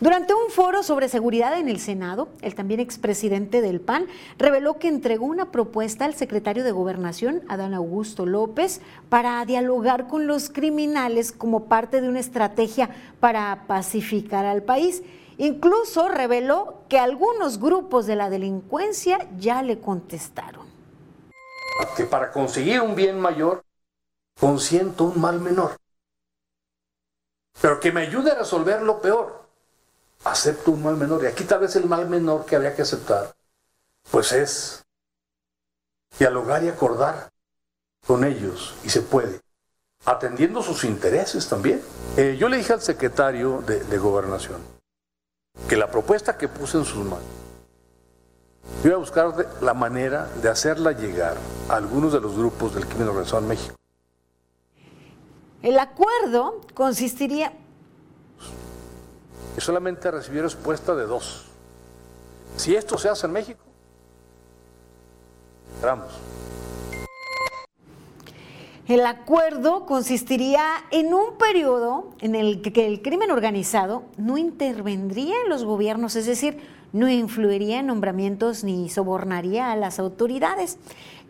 [SPEAKER 3] Durante un foro sobre seguridad en el Senado, el también expresidente del PAN reveló que entregó una propuesta al secretario de Gobernación, Adán Augusto López, para dialogar con los criminales como parte de una estrategia para pacificar al país. Incluso reveló que algunos grupos de la delincuencia ya le contestaron.
[SPEAKER 18] Que para conseguir un bien mayor, consiento un mal menor. Pero que me ayude a resolver lo peor, acepto un mal menor. Y aquí tal vez el mal menor que habría que aceptar, pues es dialogar y acordar con ellos, y se puede, atendiendo sus intereses también. Eh, yo le dije al secretario de Gobernación, que la propuesta que puse en sus manos, yo iba a buscar la manera de hacerla llegar a algunos de los grupos del crimen organizado en México.
[SPEAKER 3] El acuerdo consistiría...
[SPEAKER 18] Y solamente recibí respuesta de dos. Si esto se hace en México, entramos.
[SPEAKER 3] El acuerdo consistiría en un periodo en el que el crimen organizado no intervendría en los gobiernos, es decir, no influiría en nombramientos ni sobornaría a las autoridades,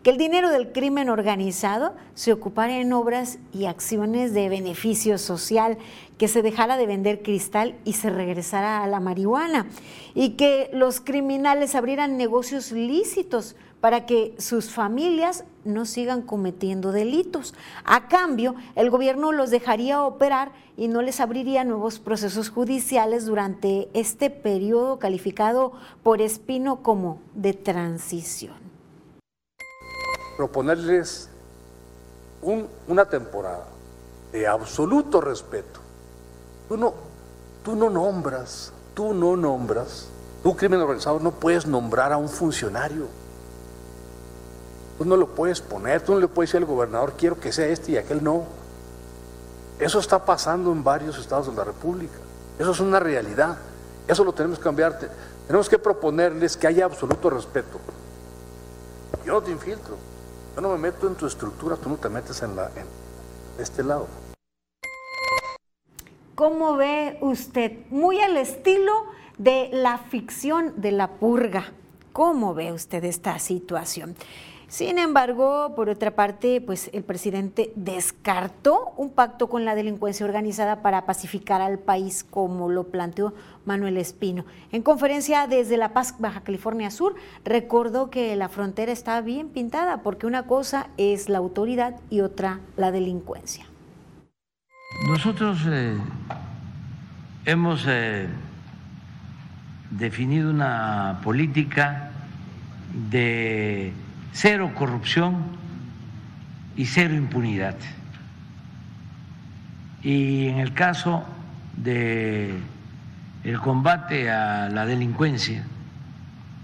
[SPEAKER 3] que el dinero del crimen organizado se ocupara en obras y acciones de beneficio social, que se dejara de vender cristal y se regresara a la marihuana, y que los criminales abrieran negocios lícitos para que sus familias no sigan cometiendo delitos. A cambio, el gobierno los dejaría operar y no les abriría nuevos procesos judiciales durante este periodo calificado por Espino como de transición.
[SPEAKER 18] Proponerles un, una temporada de absoluto respeto. Tú no, tú no nombras, tú no nombras, tú crimen organizado no puedes nombrar a un funcionario Tú no lo puedes poner, tú no le puedes decir al gobernador, quiero que sea este y aquel no. Eso está pasando en varios estados de la República. Eso es una realidad. Eso lo tenemos que cambiar. Tenemos que proponerles que haya absoluto respeto. Yo no te infiltro, yo no me meto en tu estructura, tú no te metes en, la, en este lado.
[SPEAKER 3] ¿Cómo ve usted? Muy al estilo de la ficción de la purga. ¿Cómo ve usted esta situación? Sin embargo, por otra parte, pues el presidente descartó un pacto con la delincuencia organizada para pacificar al país, como lo planteó Manuel Espino. En conferencia desde La Paz, Baja California Sur, recordó que la frontera está bien pintada porque una cosa es la autoridad y otra la delincuencia.
[SPEAKER 19] Nosotros eh, hemos eh, definido una política de cero corrupción y cero impunidad. Y en el caso de el combate a la delincuencia,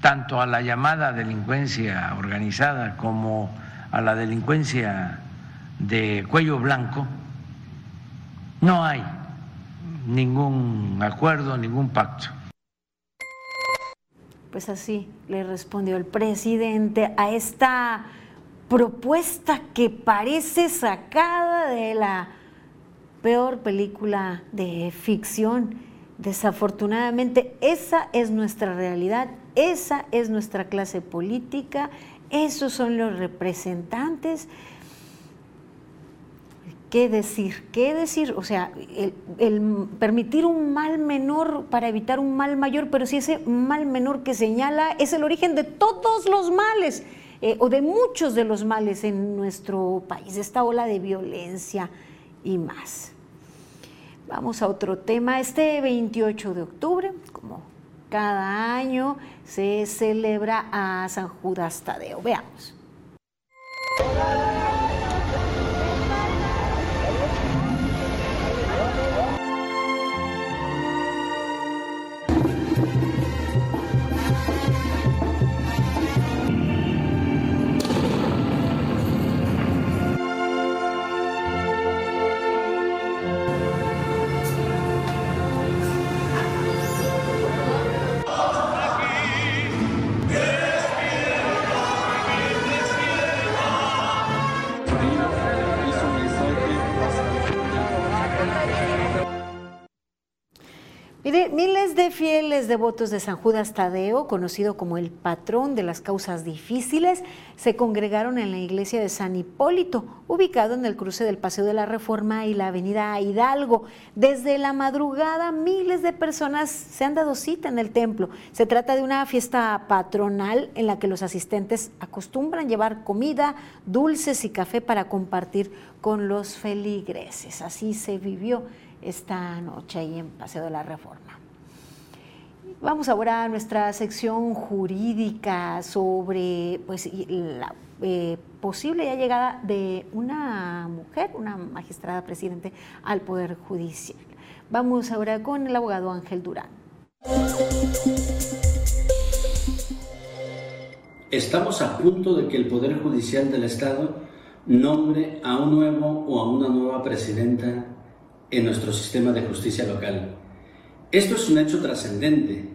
[SPEAKER 19] tanto a la llamada delincuencia organizada como a la delincuencia de cuello blanco, no hay ningún acuerdo, ningún pacto.
[SPEAKER 3] Pues así le respondió el presidente a esta propuesta que parece sacada de la peor película de ficción. Desafortunadamente, esa es nuestra realidad, esa es nuestra clase política, esos son los representantes ¿Qué decir? ¿Qué decir? O sea, permitir un mal menor para evitar un mal mayor, pero si ese mal menor que señala es el origen de todos los males eh, o de muchos de los males en nuestro país, esta ola de violencia y más. Vamos a otro tema. Este 28 de octubre, como cada año, se celebra a San Judas Tadeo. Veamos. Devotos de San Judas Tadeo, conocido como el patrón de las causas difíciles, se congregaron en la iglesia de San Hipólito, ubicado en el cruce del Paseo de la Reforma y la avenida Hidalgo. Desde la madrugada, miles de personas se han dado cita en el templo. Se trata de una fiesta patronal en la que los asistentes acostumbran llevar comida, dulces y café para compartir con los feligreses. Así se vivió esta noche ahí en Paseo de la Reforma. Vamos ahora a nuestra sección jurídica sobre pues, la eh, posible llegada de una mujer, una magistrada presidente al Poder Judicial. Vamos ahora con el abogado Ángel Durán.
[SPEAKER 20] Estamos a punto de que el Poder Judicial del Estado nombre a un nuevo o a una nueva presidenta en nuestro sistema de justicia local. Esto es un hecho trascendente,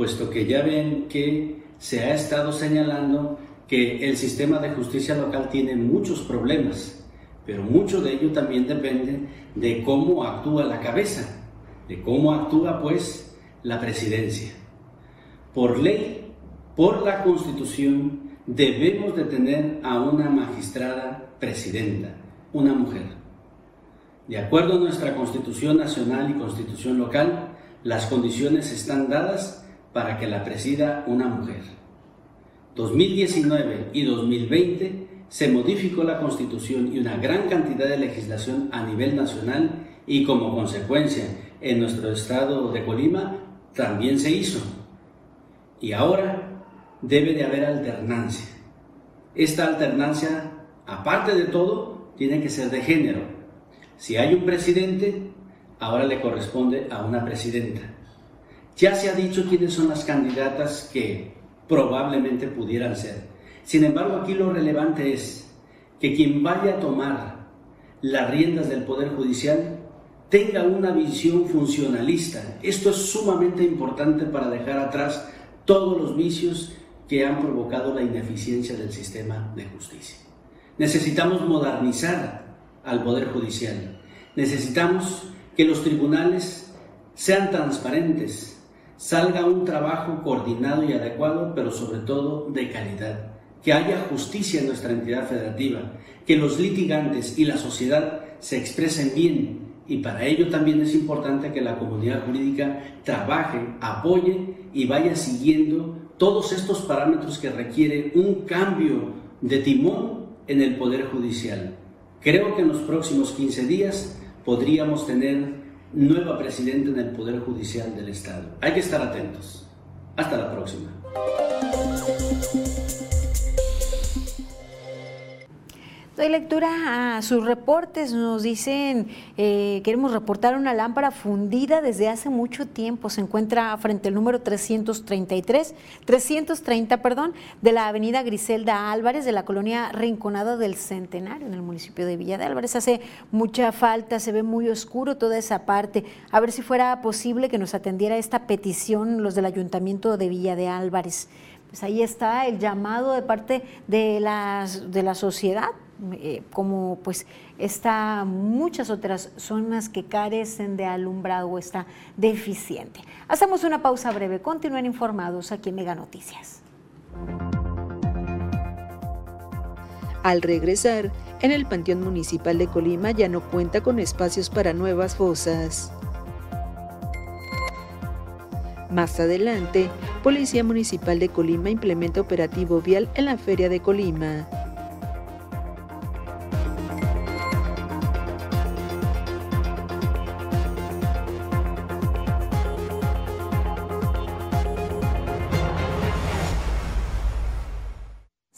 [SPEAKER 20] puesto que ya ven que se ha estado señalando que el sistema de justicia local tiene muchos problemas, pero mucho de ello también depende de cómo actúa la cabeza, de cómo actúa pues la presidencia. Por ley, por la constitución, debemos de tener a una magistrada presidenta, una mujer. De acuerdo a nuestra Constitución Nacional y Constitución Local, las condiciones están dadas para que la presida una mujer. 2019 y 2020 se modificó la Constitución y una gran cantidad de legislación a nivel nacional y como consecuencia en nuestro estado de Colima también se hizo. Y ahora debe de haber alternancia. Esta alternancia, aparte de todo, tiene que ser de género si hay un presidente, ahora le corresponde a una presidenta. Ya se ha dicho quiénes son las candidatas que probablemente pudieran ser. Sin embargo, aquí lo relevante es que quien vaya a tomar las riendas del Poder Judicial tenga una visión funcionalista. Esto es sumamente importante para dejar atrás todos los vicios que han provocado la ineficiencia del sistema de justicia. Necesitamos modernizar al Poder Judicial. Necesitamos que los tribunales sean transparentes, salga un trabajo coordinado y adecuado, pero sobre todo de calidad, que haya justicia en nuestra entidad federativa, que los litigantes y la sociedad se expresen bien. Y para ello también es importante que la comunidad jurídica trabaje, apoye y vaya siguiendo todos estos parámetros que requieren un cambio de timón en el Poder Judicial. Creo que en los próximos 15 días podríamos tener nueva presidenta en el Poder Judicial del Estado. Hay que estar atentos. Hasta la próxima.
[SPEAKER 3] Doy lectura a sus reportes. Nos dicen, eh, queremos reportar una lámpara fundida desde hace mucho tiempo. Se encuentra frente al número 333, 330, perdón, de la avenida Griselda Álvarez de la colonia Rinconada del Centenario en el municipio de Villa de Álvarez. Hace mucha falta, se ve muy oscuro toda esa parte. A ver si fuera posible que nos atendiera esta petición los del ayuntamiento de Villa de Álvarez. Pues ahí está el llamado de parte de, las, de la sociedad eh, como pues está muchas otras zonas que carecen de alumbrado está deficiente. Hacemos una pausa breve, continúen informados aquí en Mega Noticias.
[SPEAKER 2] Al regresar, en el Panteón Municipal de Colima ya no cuenta con espacios para nuevas fosas. Más adelante, Policía Municipal de Colima implementa operativo vial en la Feria de Colima.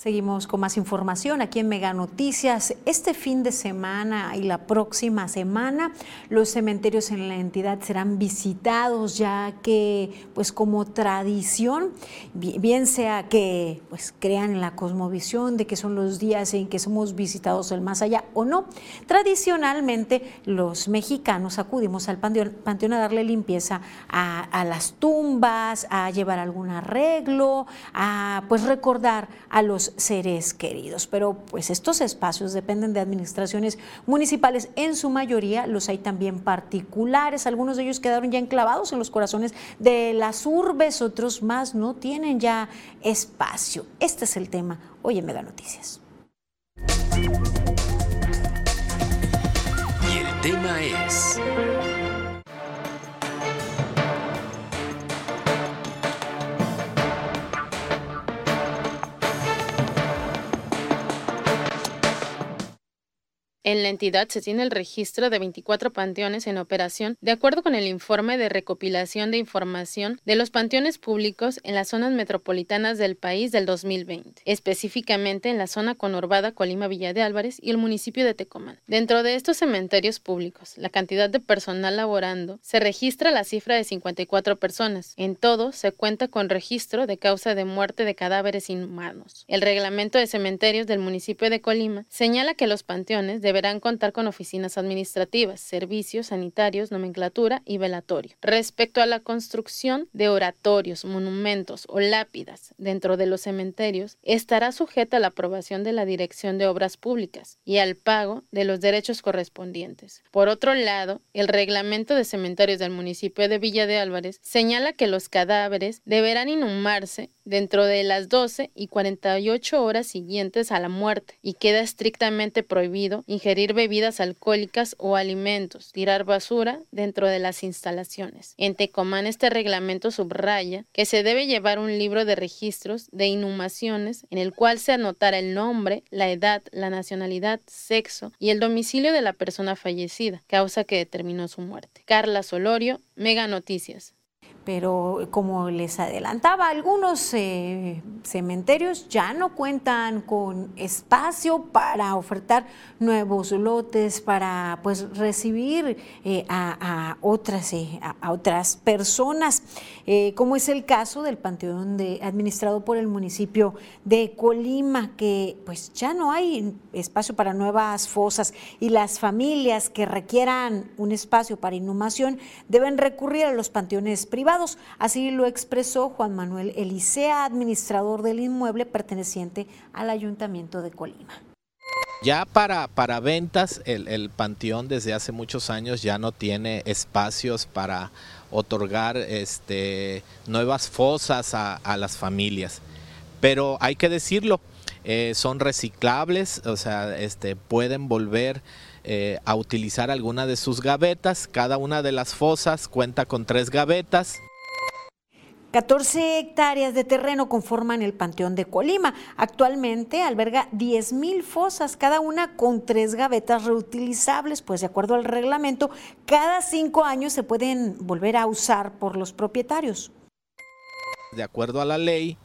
[SPEAKER 3] Seguimos con más información aquí en Mega Noticias. Este fin de semana y la próxima semana los cementerios en la entidad serán visitados ya que pues como tradición, bien sea que pues crean en la cosmovisión de que son los días en que somos visitados el más allá o no, tradicionalmente los mexicanos acudimos al panteón, a darle limpieza a, a las tumbas, a llevar algún arreglo, a pues recordar a los seres queridos. Pero pues estos espacios dependen de administraciones municipales, en su mayoría los hay también particulares, algunos de ellos quedaron ya enclavados en los corazones de las urbes, otros más no tienen ya espacio. Este es el tema hoy en Mega Noticias.
[SPEAKER 1] Y el tema es...
[SPEAKER 21] En la entidad se tiene el registro de 24 panteones en operación, de acuerdo con el informe de recopilación de información de los panteones públicos en las zonas metropolitanas del país del 2020, específicamente en la zona conurbada Colima Villa de Álvarez y el municipio de Tecomán. Dentro de estos cementerios públicos, la cantidad de personal laborando se registra la cifra de 54 personas. En todo, se cuenta con registro de causa de muerte de cadáveres inhumanos. El reglamento de cementerios del municipio de Colima señala que los panteones de deberán contar con oficinas administrativas, servicios sanitarios, nomenclatura y velatorio. Respecto a la construcción de oratorios, monumentos o lápidas dentro de los cementerios, estará sujeta a la aprobación de la Dirección de Obras Públicas y al pago de los derechos correspondientes. Por otro lado, el reglamento de cementerios del municipio de Villa de Álvarez señala que los cadáveres deberán inhumarse dentro de las 12 y 48 horas siguientes a la muerte y queda estrictamente prohibido ingerir bebidas alcohólicas o alimentos, tirar basura dentro de las instalaciones. En Tecomán este reglamento subraya que se debe llevar un libro de registros de inhumaciones en el cual se anotará el nombre, la edad, la nacionalidad, sexo y el domicilio de la persona fallecida, causa que determinó su muerte. Carla Solorio, Mega Noticias.
[SPEAKER 3] Pero como les adelantaba, algunos eh, cementerios ya no cuentan con espacio para ofertar nuevos lotes, para pues recibir eh, a, otras, eh, a, otras personas, como es el caso del panteón de, administrado por el municipio de Colima, que pues ya no hay espacio para nuevas fosas y las familias que requieran un espacio para inhumación deben recurrir a los panteones privados Así lo expresó Juan Manuel Elisea, administrador del inmueble perteneciente al Ayuntamiento de Colima.
[SPEAKER 22] Ya para, para ventas, el, panteón desde hace muchos años ya no tiene espacios para otorgar este, nuevas fosas a, las familias. Pero hay que decirlo, eh, son reciclables, o sea, este, pueden volver eh, a utilizar alguna de sus gavetas. Cada una de las fosas cuenta con tres gavetas.
[SPEAKER 3] 14 hectáreas de terreno conforman el Panteón de Colima. Actualmente alberga 10.000 fosas, cada una con tres gavetas reutilizables, pues de acuerdo al reglamento, cada cinco años se pueden volver a usar por los propietarios.
[SPEAKER 22] De acuerdo a la ley,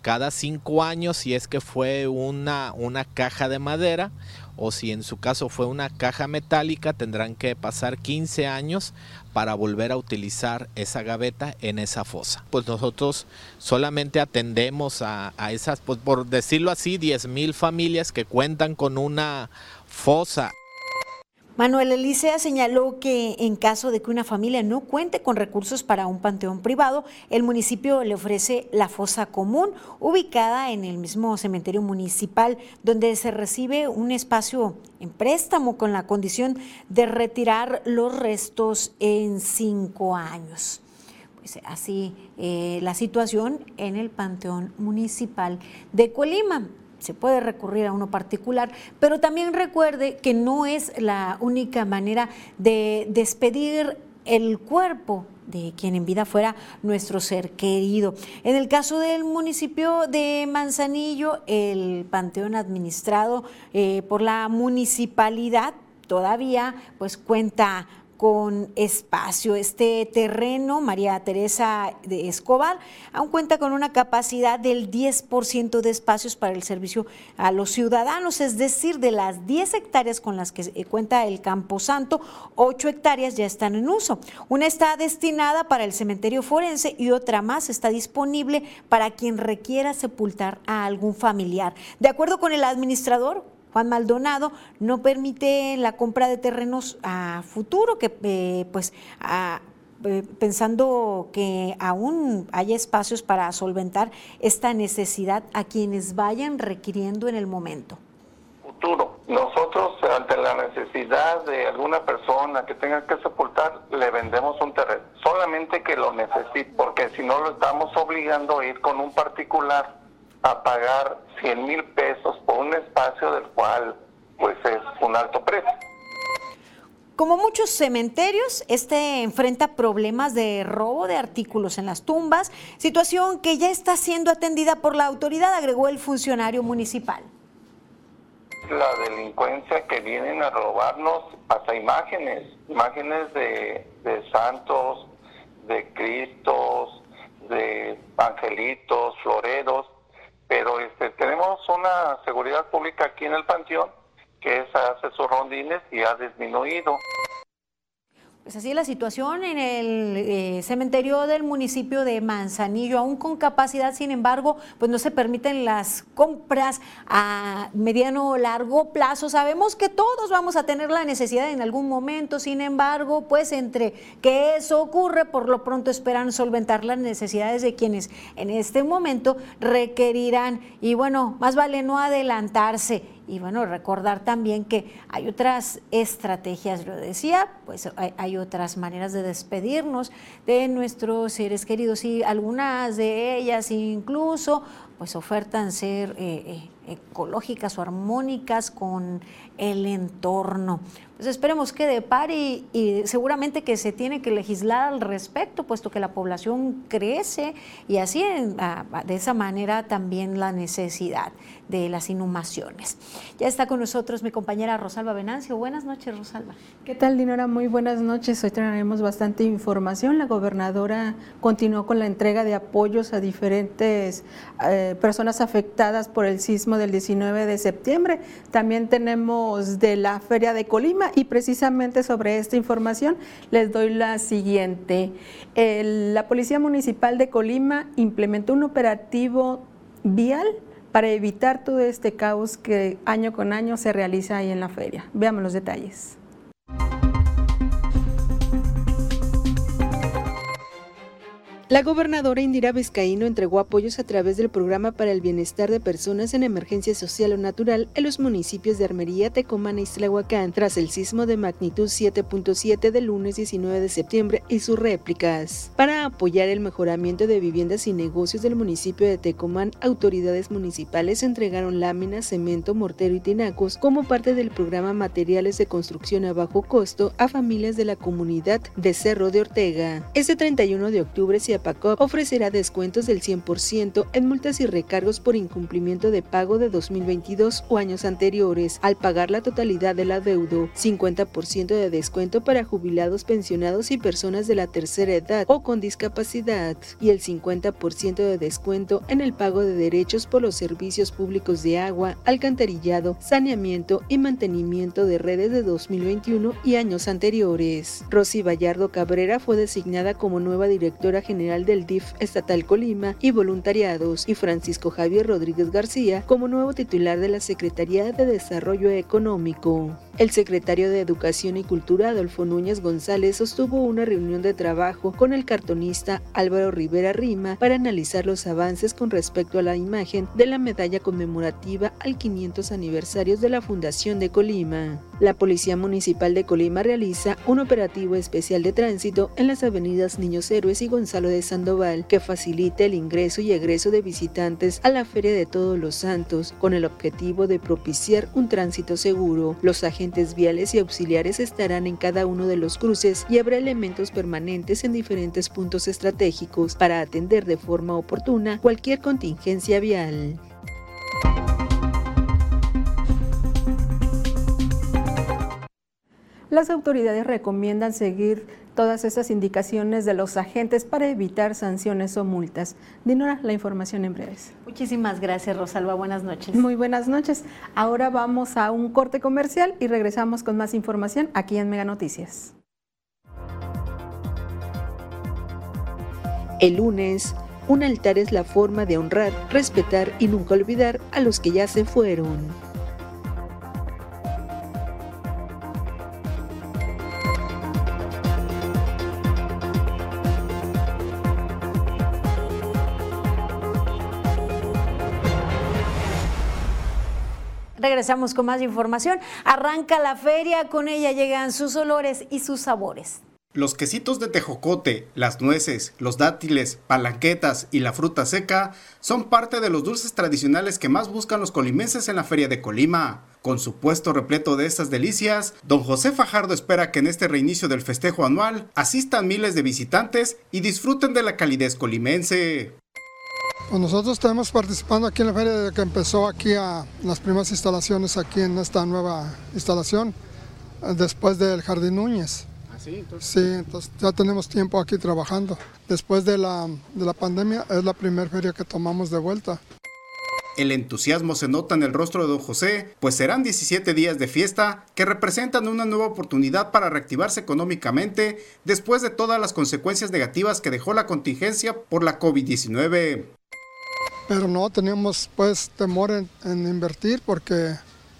[SPEAKER 22] cada cinco años, si es que fue una, una caja de madera o si en su caso fue una caja metálica, tendrán que pasar 15 años para volver a utilizar esa gaveta en esa fosa. Pues nosotros solamente atendemos a, esas, pues por decirlo así, 10 mil familias que cuentan con una fosa.
[SPEAKER 3] Manuel Elisea señaló que en caso de que una familia no cuente con recursos para un panteón privado, el municipio le ofrece la fosa común, ubicada en el mismo cementerio municipal, donde se recibe un espacio en préstamo con la condición de retirar los restos en cinco años. Pues así eh, la situación en el panteón municipal de Colima se puede recurrir a uno particular, pero también recuerde que no es la única manera de despedir el cuerpo de quien en vida fuera nuestro ser querido. En el caso del municipio de Manzanillo, el panteón administrado eh, por la municipalidad todavía pues cuenta con espacio. Este terreno, María Teresa de Escobar, aún cuenta con una capacidad del 10% de espacios para el servicio a los ciudadanos, es decir, de las 10 hectáreas con las que cuenta el Campo Santo, 8 hectáreas ya están en uso. Una está destinada para el cementerio forense y otra más está disponible para quien requiera sepultar a algún familiar. De acuerdo con el administrador, Juan Maldonado no permite la compra de terrenos a futuro, que eh, pues eh, pensando que aún hay espacios para solventar esta necesidad a quienes vayan requiriendo en el momento.
[SPEAKER 23] Futuro. Nosotros ante la necesidad de alguna persona que tenga que sepultar, le vendemos un terreno. Solamente que lo necesite, porque si no lo estamos obligando a ir con un particular a pagar 100 mil pesos por un espacio del cual pues es un alto precio.
[SPEAKER 3] Como muchos cementerios, este enfrenta problemas de robo de artículos en las tumbas, situación que ya está siendo atendida por la autoridad, agregó el funcionario municipal.
[SPEAKER 23] La delincuencia que vienen a robarnos hasta imágenes, imágenes de, de santos, de cristos, de angelitos, floreros, pero este, tenemos una seguridad pública aquí en el Panteón que hace sus rondines y ha disminuido.
[SPEAKER 3] Pues así es la situación en el eh, cementerio del municipio de Manzanillo, aún con capacidad, sin embargo, pues no se permiten las compras a mediano o largo plazo. Sabemos que todos vamos a tener la necesidad en algún momento, sin embargo, pues entre que eso ocurre, por lo pronto esperan solventar las necesidades de quienes en este momento requerirán. Y bueno, más vale no adelantarse y bueno, recordar también que hay otras estrategias, lo decía, pues hay, otras maneras de despedirnos de nuestros seres queridos y algunas de ellas incluso pues ofertan ser eh, eh, ecológicas o armónicas con el entorno. Entonces esperemos que de par y, y, seguramente que se tiene que legislar al respecto, puesto que la población crece y así de esa manera también la necesidad de las inhumaciones. Ya está con nosotros mi compañera Rosalba Venancio. Buenas noches, Rosalba.
[SPEAKER 24] ¿Qué tal, Dinora? Muy buenas noches. Hoy traeremos bastante información. La gobernadora continuó con la entrega de apoyos a diferentes eh, personas afectadas por el sismo del 19 de septiembre. También tenemos de la Feria de Colima y precisamente sobre esta información les doy la siguiente. la Policía Municipal de Colima implementó un operativo vial para evitar todo este caos que año con año se realiza ahí en la feria. Veamos los detalles.
[SPEAKER 2] La gobernadora Indira Vizcaíno entregó apoyos a través del Programa para el Bienestar de Personas en Emergencia Social o Natural en los municipios de Armería, Tecomán y Islahuacán tras el sismo de magnitud 7.7 del lunes 19 de septiembre y sus réplicas. Para apoyar el mejoramiento de viviendas y negocios del municipio de Tecomán, autoridades municipales entregaron láminas, cemento, mortero y tinacos como parte del programa Materiales de Construcción a Bajo Costo a familias de la comunidad de Cerro de Ortega. Este 31 de octubre se PACOP ofrecerá descuentos del 100% en multas y recargos por incumplimiento de pago de 2022 o años anteriores al pagar la totalidad del adeudo, 50% de descuento para jubilados, pensionados y personas de la tercera edad o con discapacidad y el 50% de descuento en el pago de derechos por los servicios públicos de agua, alcantarillado, saneamiento y mantenimiento de redes de 2021 y años anteriores. Rosy Vallardo Cabrera fue designada como nueva directora general del DIF Estatal Colima y Voluntariados y Francisco Javier Rodríguez García como nuevo titular de la Secretaría de Desarrollo Económico. El secretario de Educación y Cultura, Adolfo Núñez González, sostuvo una reunión de trabajo con el cartonista Álvaro Rivera Rima para analizar los avances con respecto a la imagen de la medalla conmemorativa al 500 aniversarios de la Fundación de Colima. La Policía Municipal de Colima realiza un operativo especial de tránsito en las avenidas Niños Héroes y Gonzalo de Sandoval que facilite el ingreso y egreso de visitantes a la Feria de Todos los Santos con el objetivo de propiciar un tránsito seguro. Los agentes viales y auxiliares estarán en cada uno de los cruces y habrá elementos permanentes en diferentes puntos estratégicos para atender de forma oportuna cualquier contingencia vial.
[SPEAKER 24] Las autoridades recomiendan seguir todas esas indicaciones de los agentes para evitar sanciones o multas. Dinora, la información en breves.
[SPEAKER 3] Muchísimas gracias, Rosalba. Buenas noches.
[SPEAKER 24] Muy buenas noches. Ahora vamos a un corte comercial y regresamos con más información aquí en Mega Noticias.
[SPEAKER 2] El lunes, un altar es la forma de honrar, respetar y nunca olvidar a los que ya se fueron.
[SPEAKER 3] Regresamos con más información. Arranca la feria, con ella llegan sus olores y sus sabores.
[SPEAKER 11] Los quesitos de tejocote, las nueces, los dátiles, palanquetas y la fruta seca son parte de los dulces tradicionales que más buscan los colimenses en la Feria de Colima. Con su puesto repleto de estas delicias, don José Fajardo espera que en este reinicio del festejo anual asistan miles de visitantes y disfruten de la calidez colimense.
[SPEAKER 25] Pues nosotros estamos participando aquí en la feria desde que empezó aquí a las primeras instalaciones aquí en esta nueva instalación, después del Jardín Núñez.
[SPEAKER 11] ¿Ah, sí? Entonces...
[SPEAKER 25] Sí, entonces ya tenemos tiempo aquí trabajando. Después de la, de la pandemia es la primera feria que tomamos de vuelta.
[SPEAKER 11] El entusiasmo se nota en el rostro de don José, pues serán 17 días de fiesta que representan una nueva oportunidad para reactivarse económicamente después de todas las consecuencias negativas que dejó la contingencia por la COVID-19
[SPEAKER 25] pero no teníamos pues temor en, invertir porque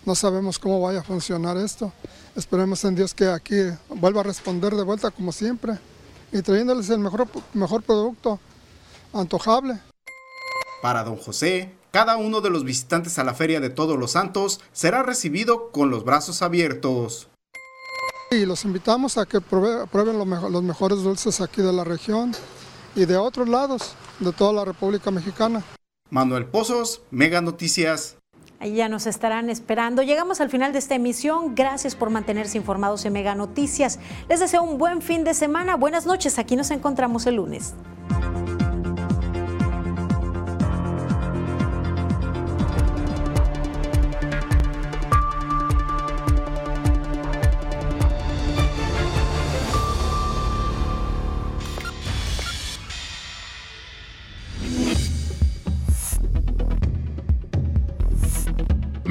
[SPEAKER 25] no sabemos cómo vaya a funcionar esto. Esperemos en Dios que aquí vuelva a responder de vuelta como siempre y trayéndoles el mejor, mejor producto, antojable.
[SPEAKER 11] Para don José, cada uno de los visitantes a la Feria de Todos los Santos será recibido con los brazos abiertos.
[SPEAKER 25] Y los invitamos a que prueben los mejores dulces aquí de la región y de otros lados de toda la República Mexicana.
[SPEAKER 11] Manuel Pozos, Mega Noticias.
[SPEAKER 3] Ahí ya nos estarán esperando. Llegamos al final de esta emisión. Gracias por mantenerse informados en Mega Noticias. Les deseo un buen fin de semana. Buenas noches. Aquí nos encontramos el lunes.